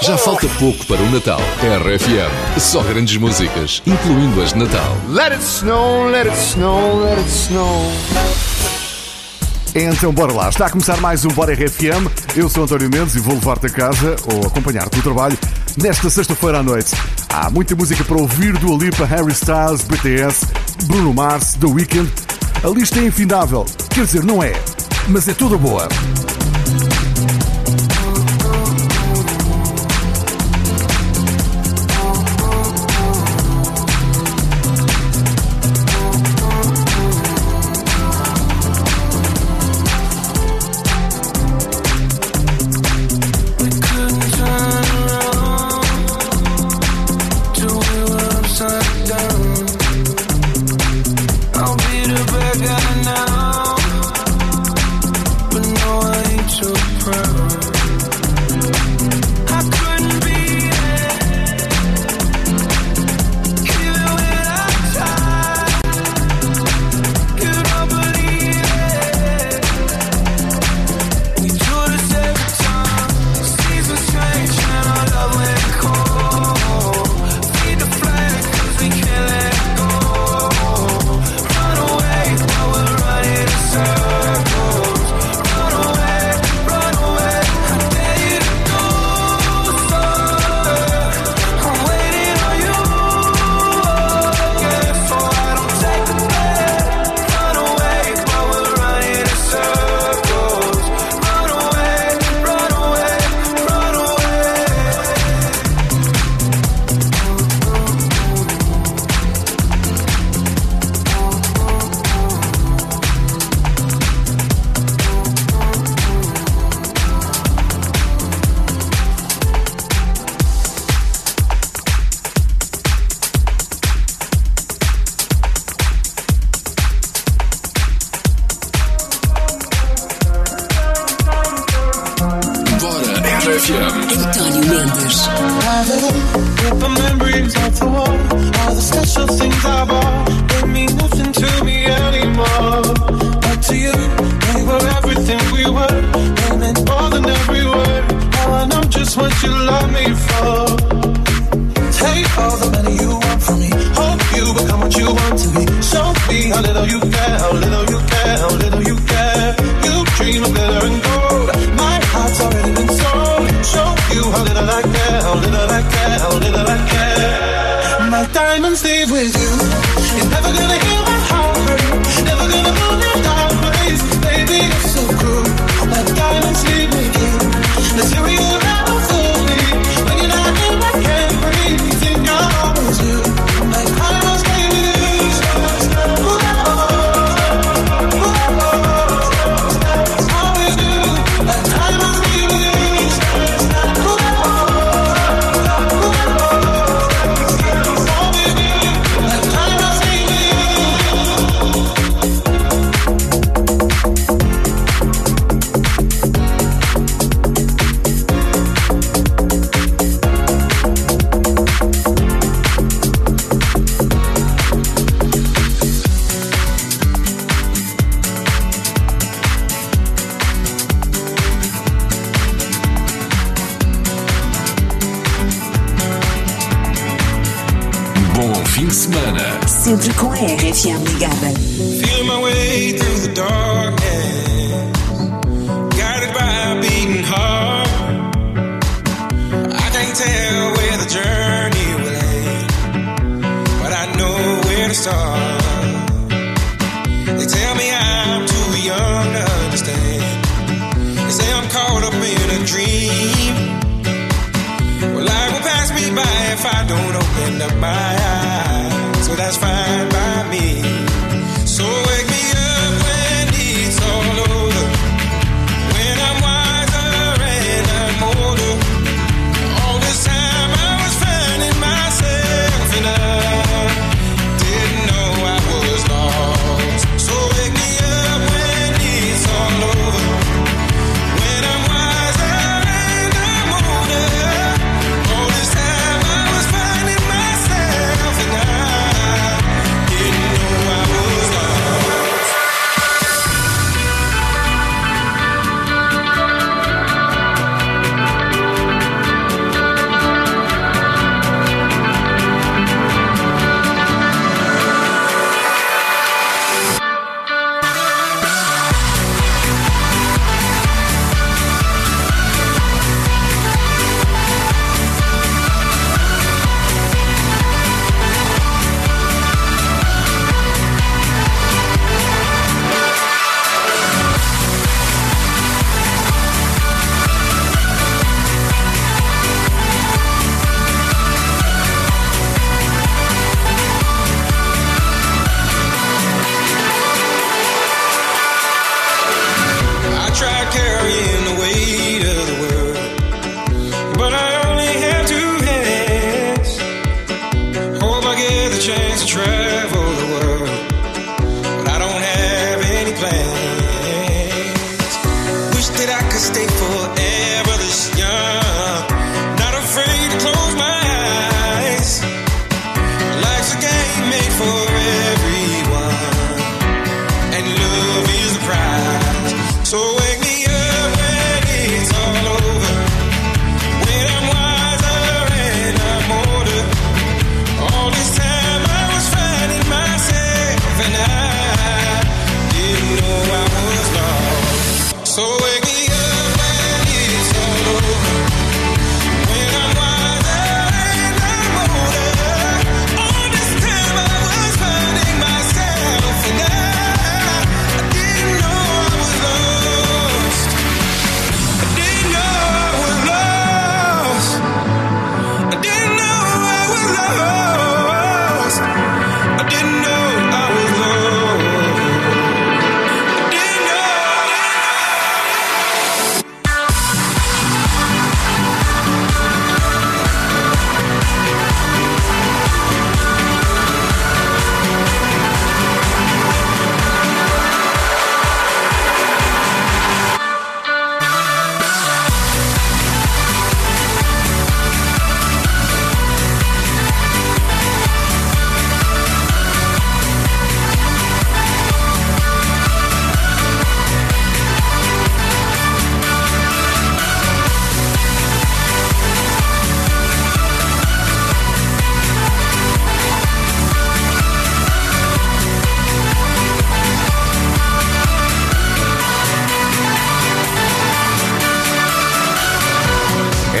Já falta pouco para o Natal. RFM, só grandes músicas, incluindo as de Natal. Let it snow, let it snow, let it snow. Então bora lá, está a começar mais um Bora RFM. Eu sou António Mendes e vou levar-te a casa ou acompanhar-te no trabalho nesta sexta-feira à noite. Há muita música para ouvir do Alipa, Harry Styles, BTS, Bruno Mars, The Weeknd. A lista é infindável. Quer dizer, não é, mas é toda boa.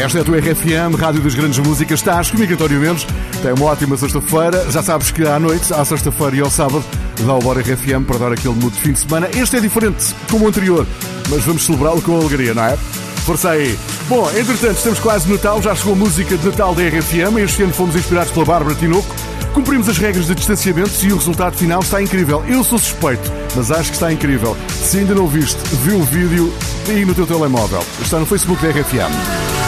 Esta é a tua RFM, Rádio das Grandes Músicas. Estás comigo, António Mendes. Tem uma ótima sexta-feira. Já sabes que à noite, à sexta-feira e ao sábado, dá o Bora RFM para dar aquele mood de fim de semana. Este é diferente, como o anterior, mas vamos celebrá-lo com alegria, não é? Força aí! Bom, entretanto, estamos quase no Natal, já chegou a música de Natal da RFM. Este ano fomos inspirados pela Bárbara Tinoco. Cumprimos as regras de distanciamento e o resultado final está incrível. Eu sou suspeito, mas acho que está incrível. Se ainda não viste, vê o vídeo aí no teu telemóvel. Está no Facebook da RFM.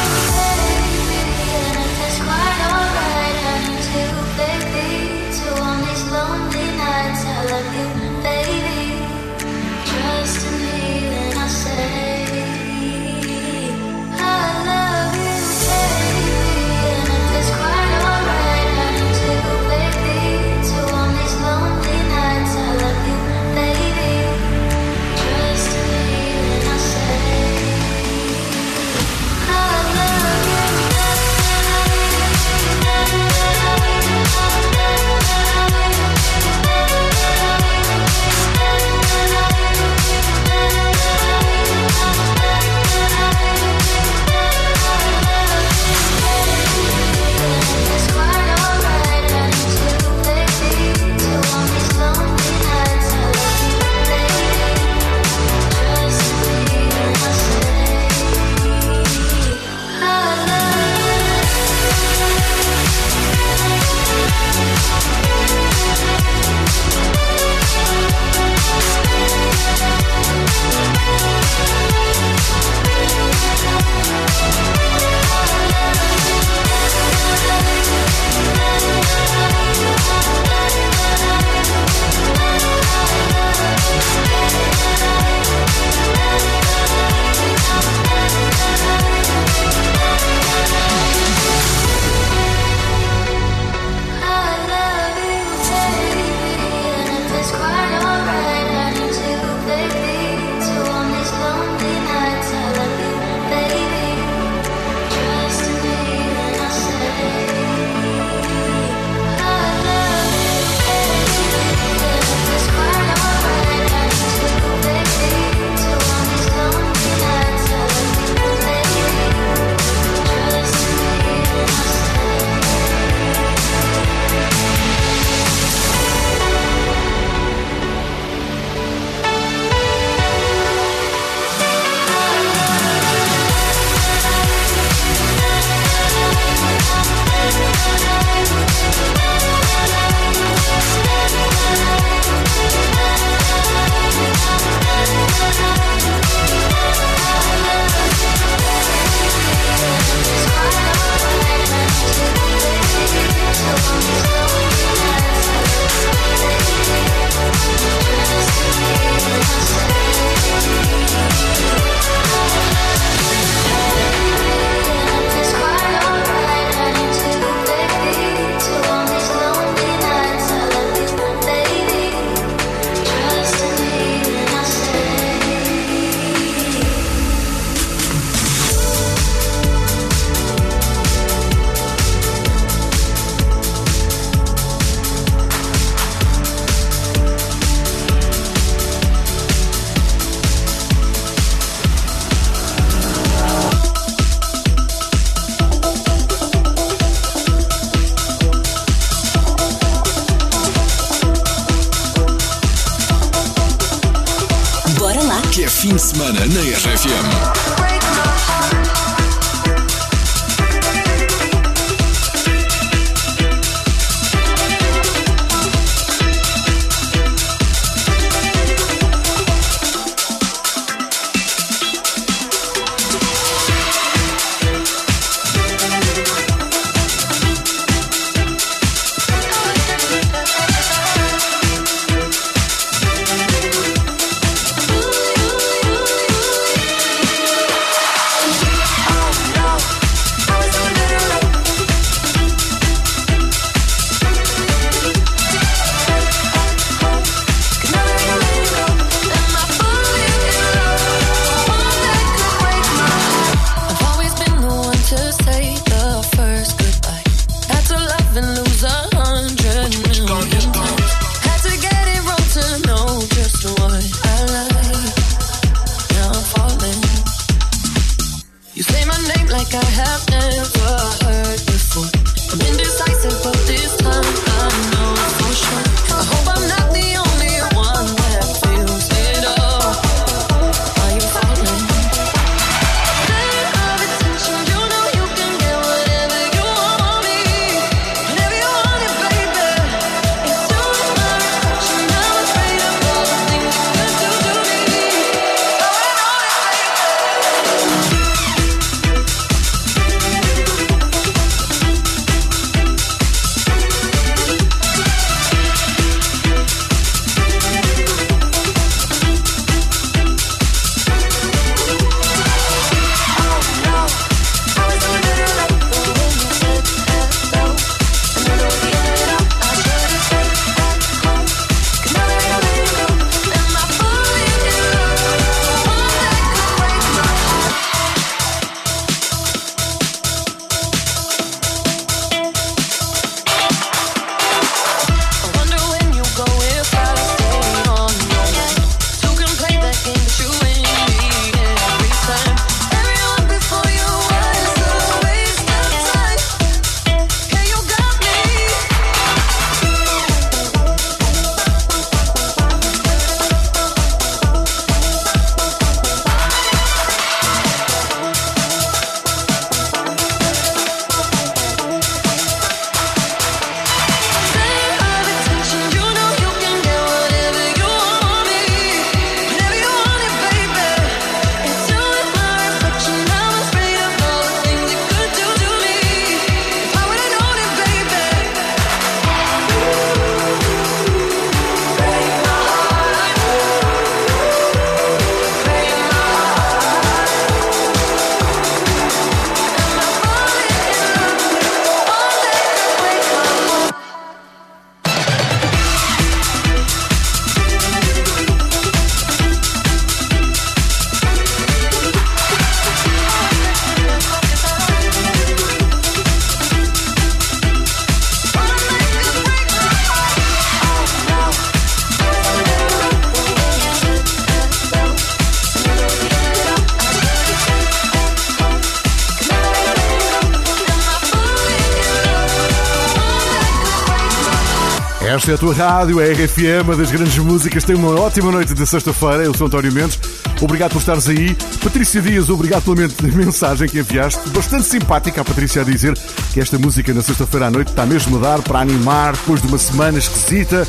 Esta é a tua rádio, a RFM, das grandes músicas. Tem uma ótima noite de sexta-feira. Eu sou António Mendes. Obrigado por estares aí. Patrícia Dias, obrigado pela mensagem que enviaste. Bastante simpática a Patrícia a dizer que esta música na sexta-feira à noite está mesmo a dar para animar depois de uma semana esquisita.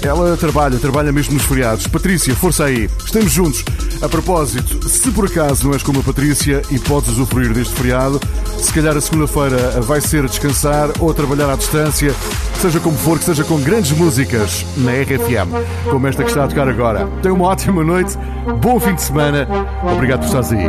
Ela trabalha, trabalha mesmo nos feriados. Patrícia, força aí. Estamos juntos. A propósito, se por acaso não és como a Patrícia e podes usufruir deste feriado, se calhar a segunda-feira vai ser descansar ou trabalhar à distância, seja como for, que seja com grandes músicas na RFM, como esta que está a tocar agora. Tenha uma ótima noite, bom fim de semana, obrigado por estares aí.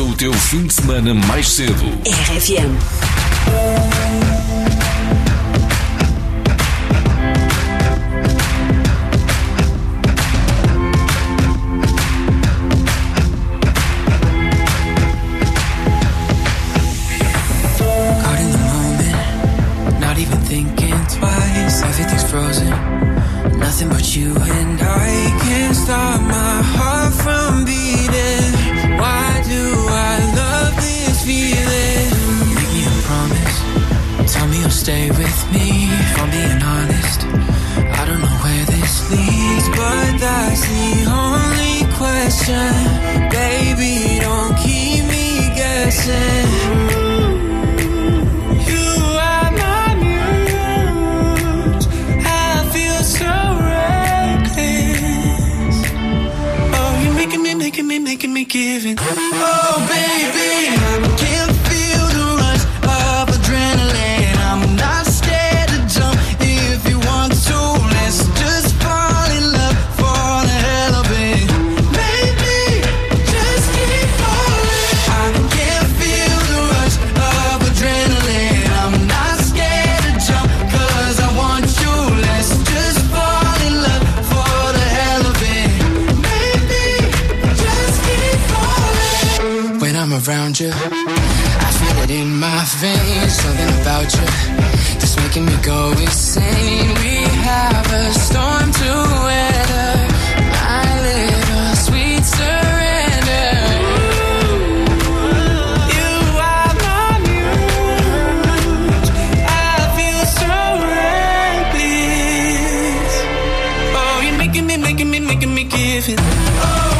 Começa o teu fim de semana mais cedo. RFM. Nothing but you and I can't stop my heart from beating. Stay with me. If I'm being honest, I don't know where this leads, but that's the only question. Baby, don't keep me guessing. You are my muse. I feel so reckless. Oh, you're making me, making me, give. Oh, baby, veins. Something about you that's making me go insane. We have a storm to weather. My little sweet surrender. You are my muse. I feel so reckless. Oh, you're making me, making me, making me give it. Oh,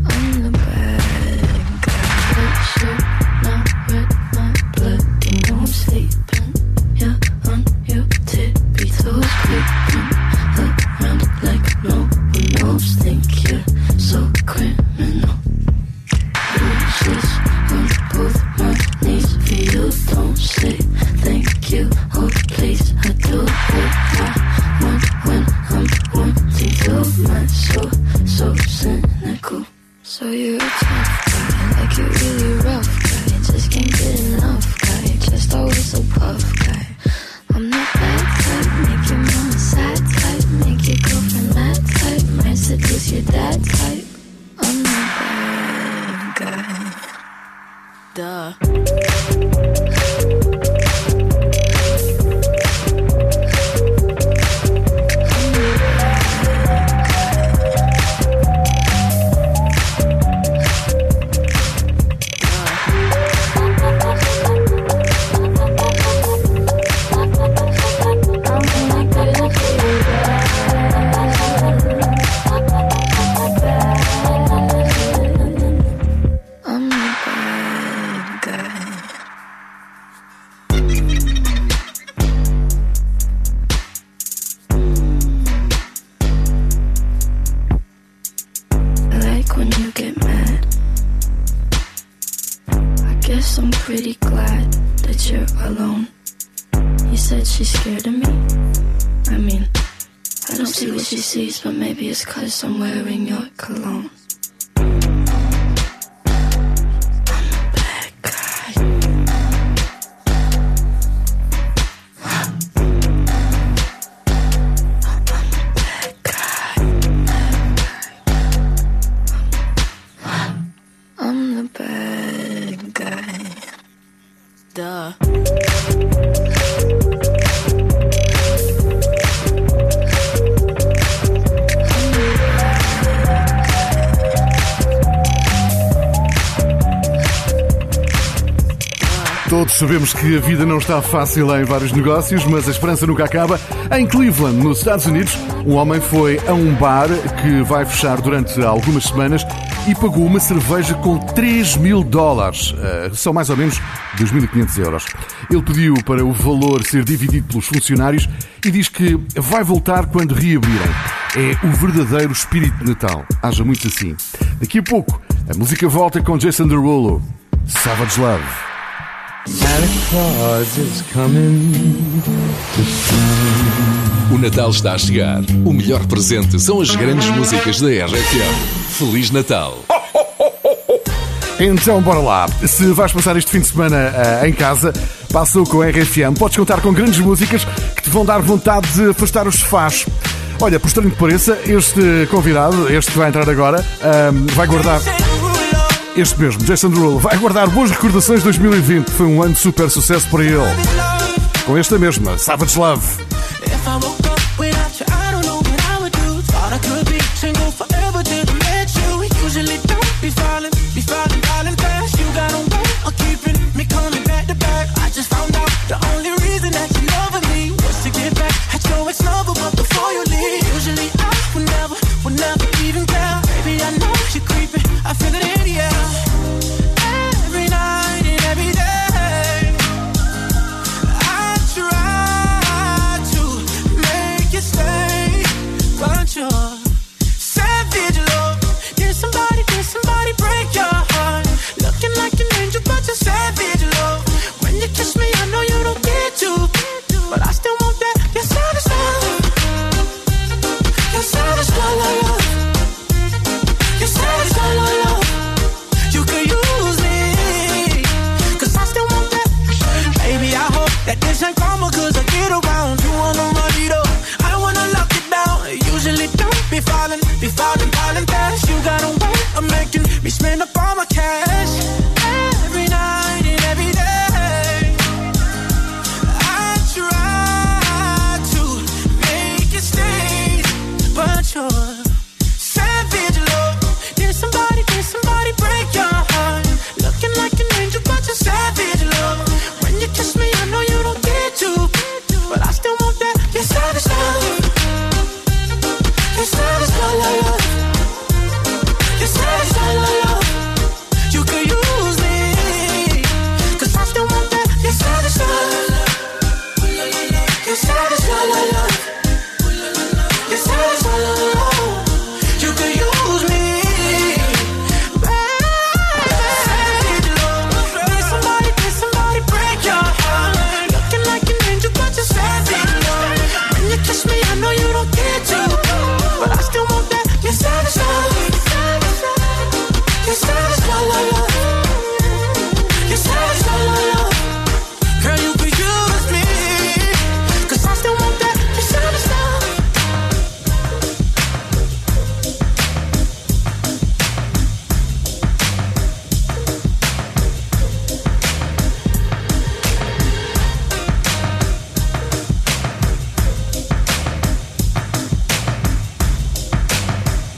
She sees, but maybe it's cause I'm wearing your cologne. Sabemos que a vida não está fácil em vários negócios, mas a esperança nunca acaba. Em Cleveland, nos Estados Unidos, um homem foi a um bar que vai fechar durante algumas semanas e pagou uma cerveja com 3 mil dólares. Uh, são mais ou menos 2.500 euros. Ele pediu para o valor ser dividido pelos funcionários e diz que vai voltar quando reabrirem. É o verdadeiro espírito de Natal. Haja muito assim. Daqui a pouco, a música volta com Jason Derulo. Savage Love. O Natal está a chegar. O melhor presente são as grandes músicas da RFM. Feliz Natal. Então, bora lá. Se vais passar este fim de semana eh, em casa, passou com a RFM. Podes contar com grandes músicas que te vão dar vontade de afastar os sofás. Olha, por estranho que pareça, este convidado, este que vai entrar agora, ahm, vai guardar. Este mesmo, Jason Derulo, vai guardar boas recordações de 2020. Foi um ano de super sucesso para ele. Com esta mesma, Savage Love.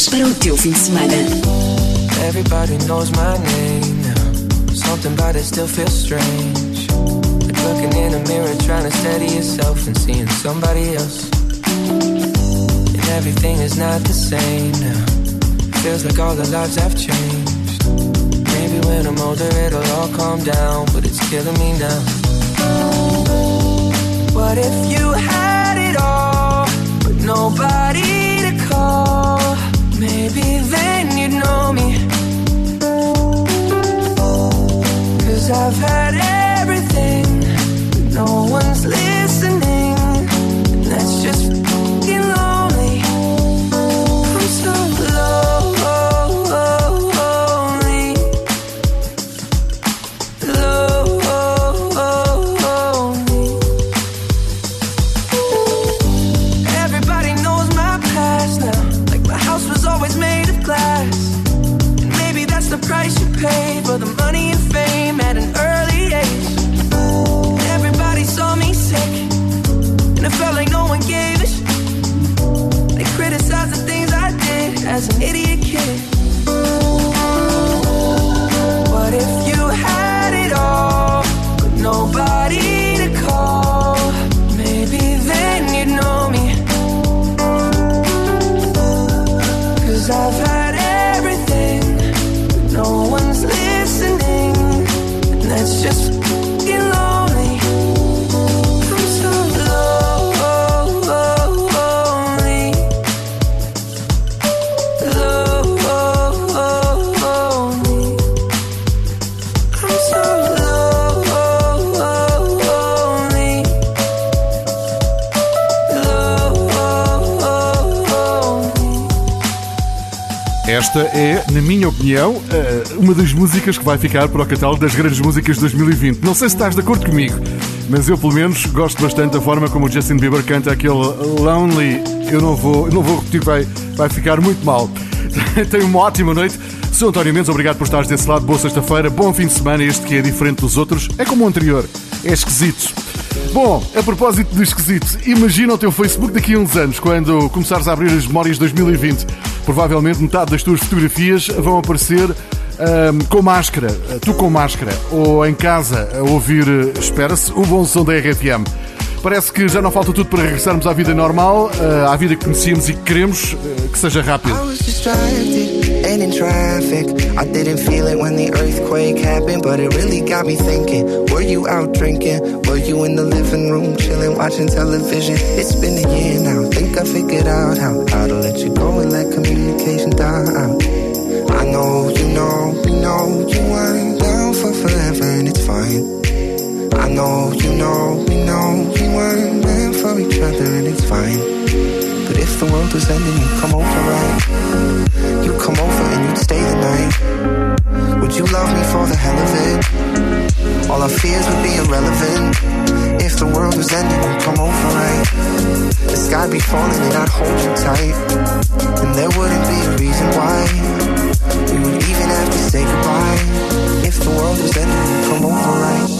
dicas para o teu fim de semana. Everybody knows my name now. Something about it still feels strange. Like looking in a mirror, trying to steady yourself and seeing somebody else. And everything is not the same now. Feels like all the lives I've changed. Maybe when I'm older, it'll all calm down, but it's killing me now. What if you had it all, but nobody? Maybe then you'd know me. Cause I've had everything, no one's living. Esta é, na minha opinião, eh, uma das músicas que vai ficar para o catálogo das grandes músicas de 2020. Não sei se estás de acordo comigo, mas eu pelo menos gosto bastante da forma como o Justin Bieber canta aquele Lonely. Eu não vou, não vou repetir, vai, vai ficar muito mal. Tenha uma ótima noite. Sou António Mendes, obrigado por estares desse lado. Boa sexta-feira, bom fim de semana. Este que é diferente dos outros é como o anterior, é esquisito. Bom, a propósito de esquisito, imagina o teu Facebook daqui a uns anos, quando começares a abrir as memórias de 2020. Provavelmente metade das tuas fotografias vão aparecer ahm, com máscara, tu com máscara, ou em casa a ouvir, espera-se, o bom som da RFM. Parece que já não falta tudo para regressarmos à vida normal, eh, à vida que conhecíamos e que queremos, eh, que seja rápido. I didn't me you out drinking? Living room chilling, watching a know you know you weren't down for forever, and it's fine. I know you know, we know we weren't meant for each other, and it's fine. But if the world was ending, you'd come over, right? You'd come over and you'd stay the night. Would you love me for the hell of it? All our fears would be irrelevant. If the world was ending, you'd come over, right? The sky'd be falling and I'd hold you tight. And there wouldn't be a reason why. We would even have to say goodbye. If the world was ending, you'd come over, right?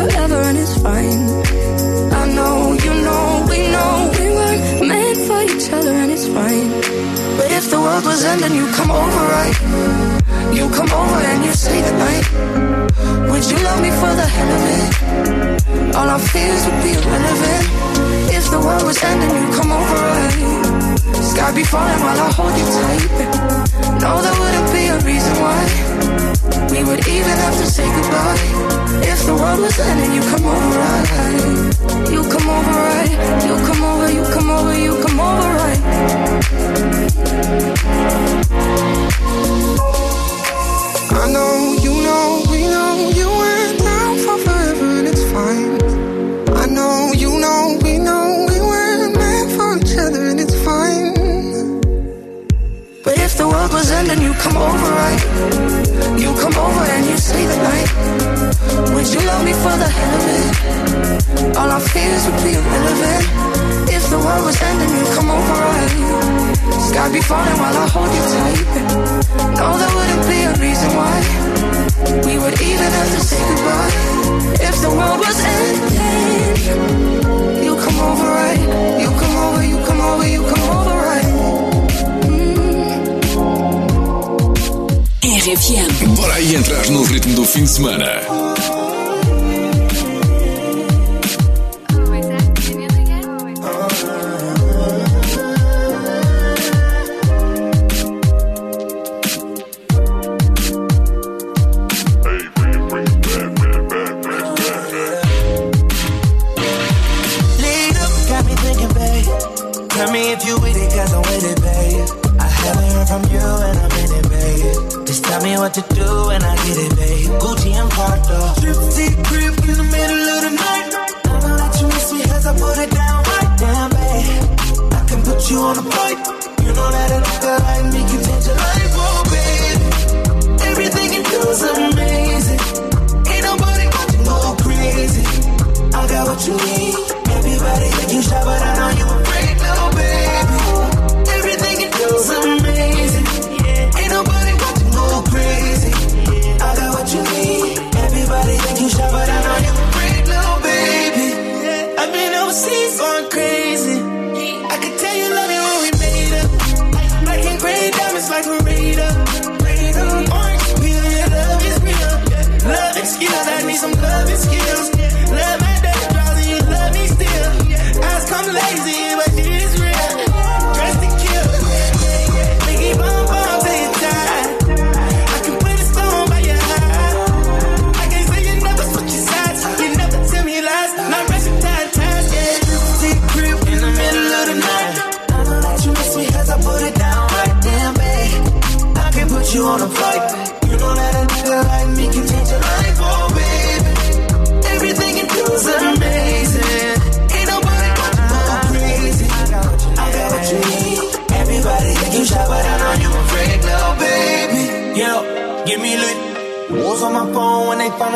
forever, and it's fine. I know you know we know we weren't meant for each other, and it's fine. But if the world was ending, you come over, right? You come over and you stay the night. Would you love me for the hell of it? All our fears would be irrelevant. If the world was ending, you come over, right? Sky be falling while I hold you tight. No, there wouldn't be a reason why. We would even have to say goodbye. If the world was ending, you come over, right? You come over, right? You come over, you come over, you come over, right? I know, you know, we know you Entrar no ritmo do fim de semana.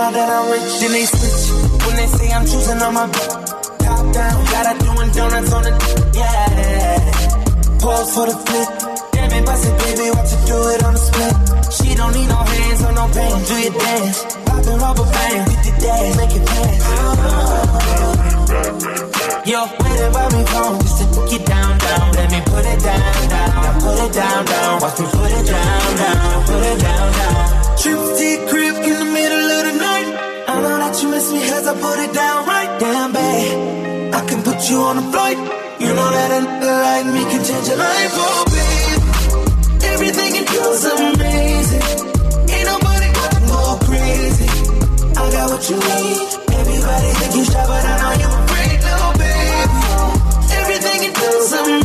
Out that I'm rich. Then they switch when they say I'm choosing on my back, top down. Got her doing donuts on the yeah. Pause for the flip. Damn it, bust it, baby, watch you do it on the split. She don't need no hands or no pain. Do your dance, poppin' rubber band, hit the dash, make it dance. Yo, wait about me phone just to it down, down. Let me put it down, down. Put it down, down. Watch me put it you on a flight. You know that a nigga like me can change your life, oh, babe. Everything you do is amazing. Ain't nobody gonna go crazy. I got what you need. Everybody think you shy, but I know you a great little oh, baby. Everything you do is amazing.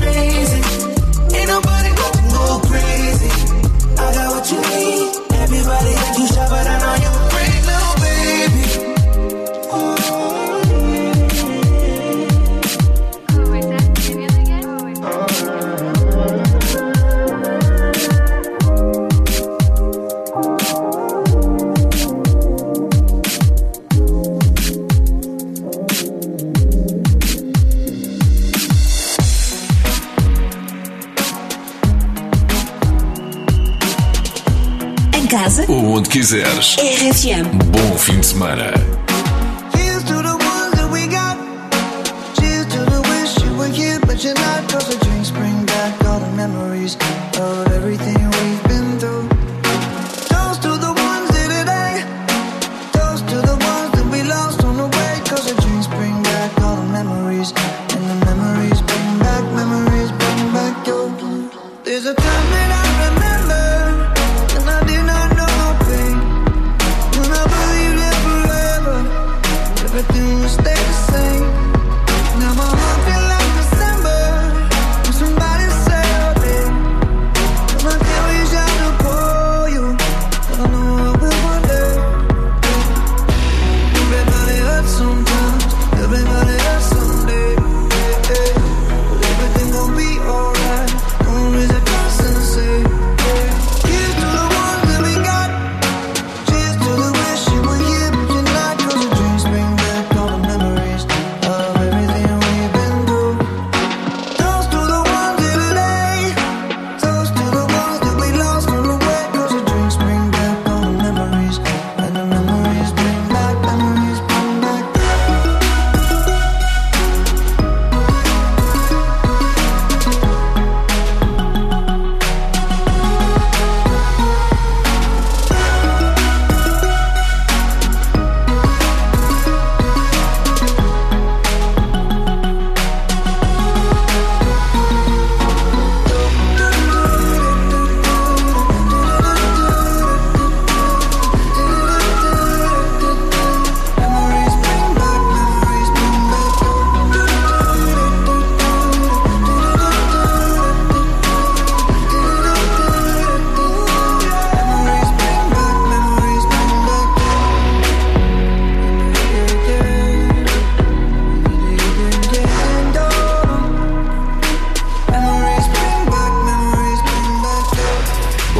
Quiseres. RFM. Bom fim de semana.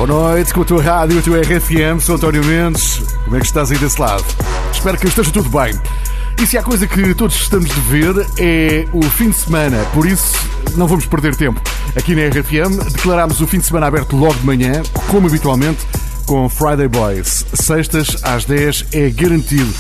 Noite com a tua rádio, a tua RFM, sou António Mendes. Como é que estás aí desse lado? Espero que esteja tudo bem. E se há coisa que todos estamos de ver é o fim de semana, por isso não vamos perder tempo. Aqui na RFM declarámos o fim de semana aberto logo de manhã, como habitualmente, com Friday Boys. Sextas às 10 é garantido.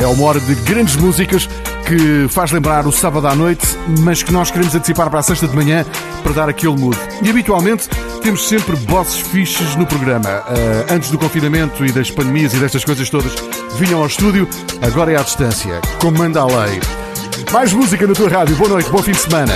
É uma hora de grandes músicas que faz lembrar o sábado à noite, mas que nós queremos antecipar para a sexta de manhã para dar aquele mood. E habitualmente temos sempre bosses fixes no programa. Ah, antes do confinamento e das pandemias e destas coisas todas, vinham ao estúdio, agora é à distância. Como manda a lei. Mais música na tua rádio. Boa noite, bom fim de semana.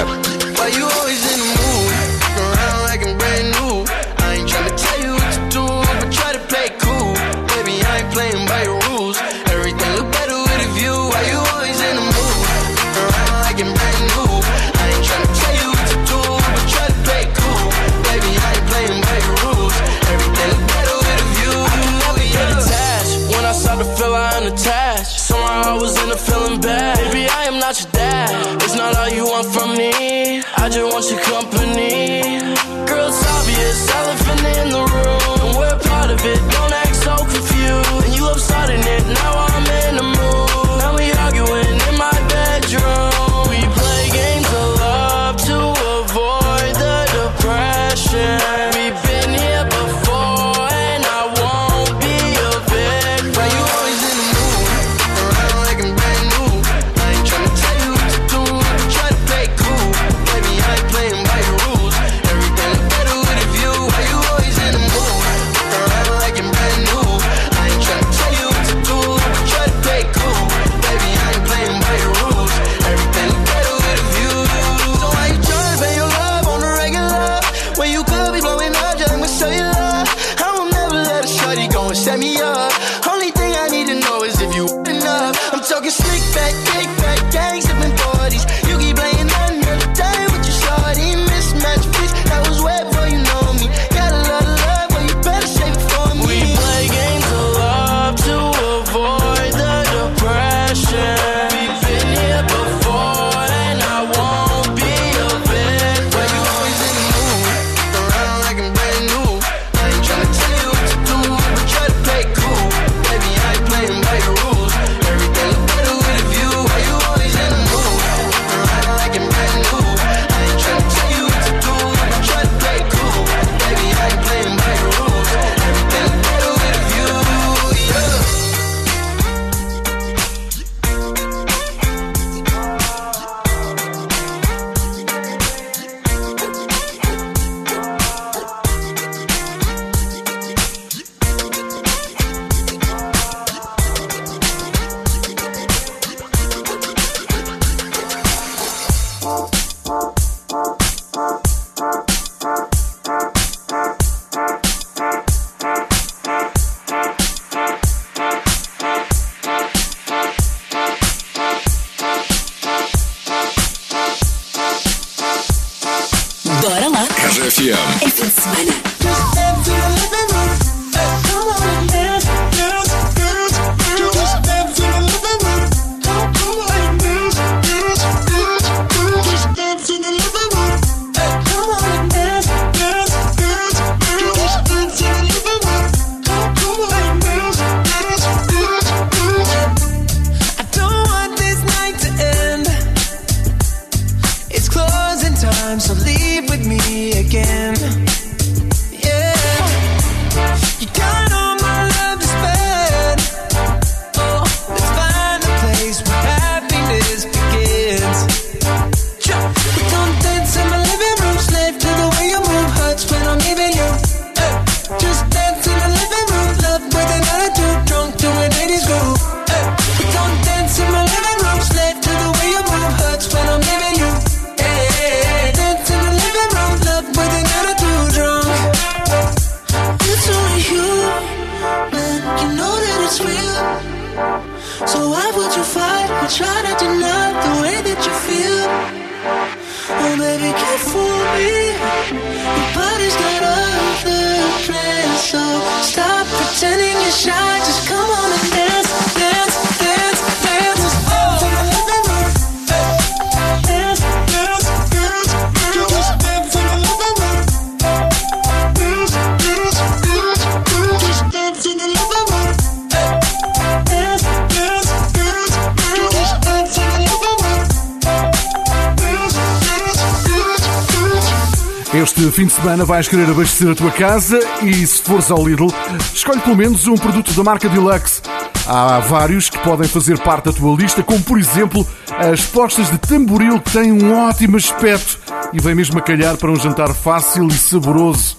fim de semana vais querer abastecer a tua casa e, se fores ao Lidl, escolhe pelo menos um produto da marca Deluxe. Há vários que podem fazer parte da tua lista, como por exemplo as postas de tamboril que têm um ótimo aspecto e vem mesmo a calhar para um jantar fácil e saboroso.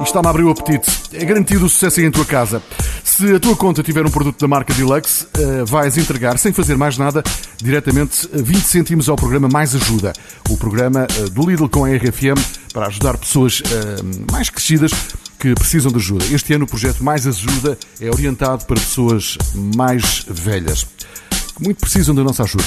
E está-me a abrir o apetite. É garantido o sucesso aí em tua casa. Se a tua conta tiver um produto da marca Deluxe, eh, vais entregar, sem fazer mais nada, diretamente eh, 20 cêntimos ao programa Mais Ajuda, o programa eh, do Lidl com a RFM para ajudar pessoas mais crescidas que precisam de ajuda. Este ano o projeto Mais Ajuda é orientado para pessoas mais velhas, que muito precisam da nossa ajuda.